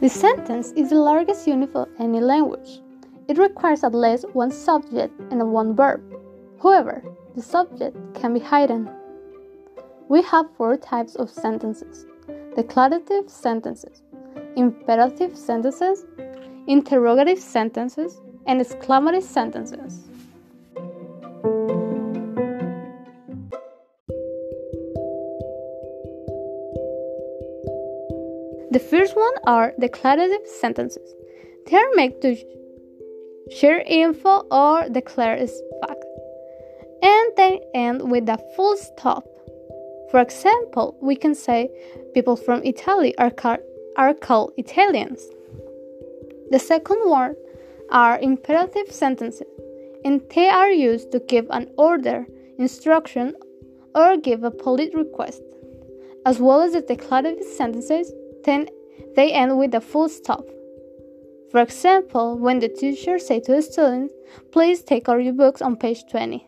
The sentence is the largest unit of any language. It requires at least one subject and one verb. However, the subject can be hidden. We have four types of sentences declarative sentences, imperative sentences, interrogative sentences, and exclamative sentences. The first one are declarative sentences. They are made to share info or declare a fact, and they end with a full stop. For example, we can say people from Italy are, car- are called Italians. The second one are imperative sentences, and they are used to give an order, instruction, or give a polite request, as well as the declarative sentences then they end with a full stop. For example, when the teacher says to the student, please take out your books on page 20.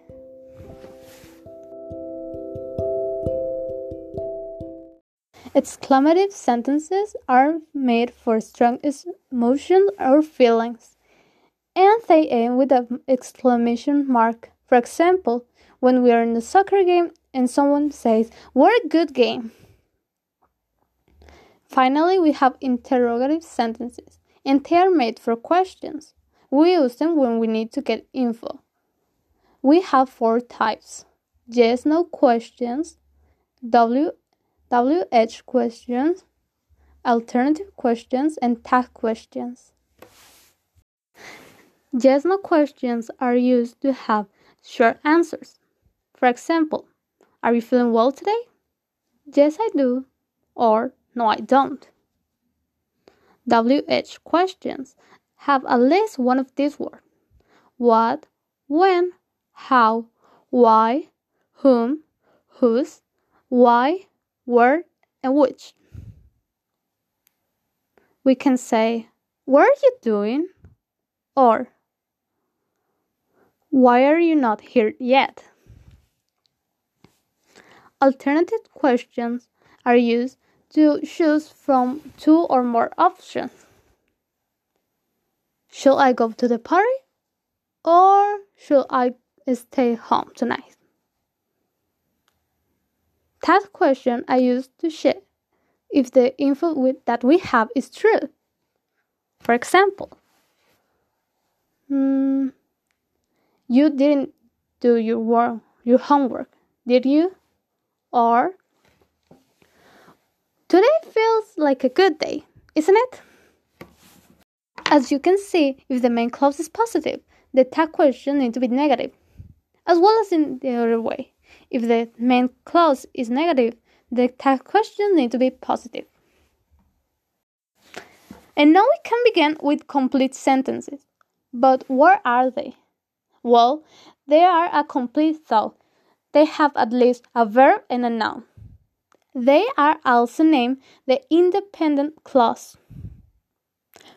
Exclamative sentences are made for strong emotions or feelings, and they end with an exclamation mark. For example, when we are in a soccer game and someone says, What a good game! Finally, we have interrogative sentences, and they are made for questions. We use them when we need to get info. We have four types yes no questions, W, WH questions, alternative questions, and tag questions. Yes no questions are used to have short answers. For example, Are you feeling well today? Yes, I do. Or no, I don't. WH questions have at least one of these words what, when, how, why, whom, whose, why, where, and which. We can say, What are you doing? Or, Why are you not here yet? Alternative questions are used to choose from two or more options. Should I go to the party or should I stay home tonight? That question I use to check if the info that we have is true. For example, mm, you didn't do your work, your homework, did you? Or Today feels like a good day, isn't it? As you can see, if the main clause is positive, the tag question needs to be negative, as well as in the other way. If the main clause is negative, the tag question needs to be positive. And now we can begin with complete sentences. But what are they? Well, they are a complete thought. They have at least a verb and a noun. They are also named the independent clause.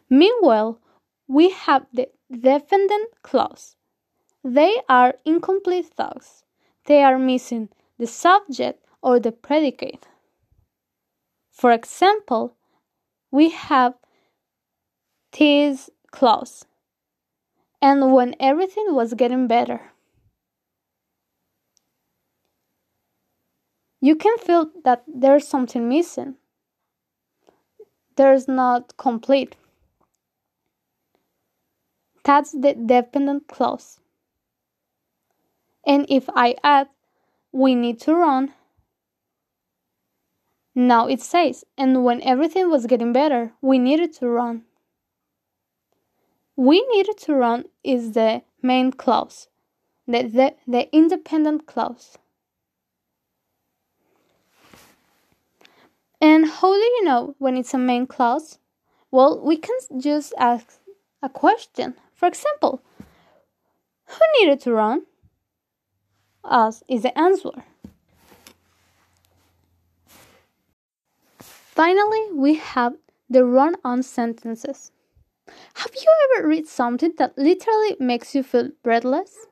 Meanwhile, we have the dependent clause. They are incomplete thoughts. They are missing the subject or the predicate. For example, we have this clause. And when everything was getting better. You can feel that there's something missing. There's not complete. That's the dependent clause. And if I add, we need to run, now it says, and when everything was getting better, we needed to run. We needed to run is the main clause, the, the, the independent clause. And how do you know when it's a main clause? Well, we can just ask a question. For example, who needed to run? Us is the answer. Finally, we have the run on sentences. Have you ever read something that literally makes you feel breathless?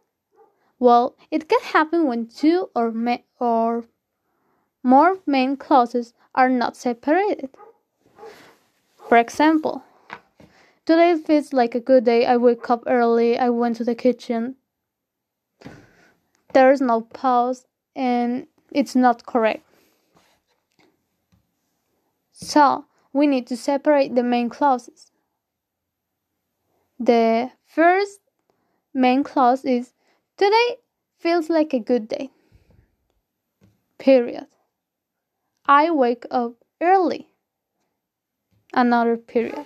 Well, it can happen when two or, or more main clauses are not separated. For example, today feels like a good day. I wake up early, I went to the kitchen. There's no pause and it's not correct. So, we need to separate the main clauses. The first main clause is Today feels like a good day. Period. I wake up early. Another period.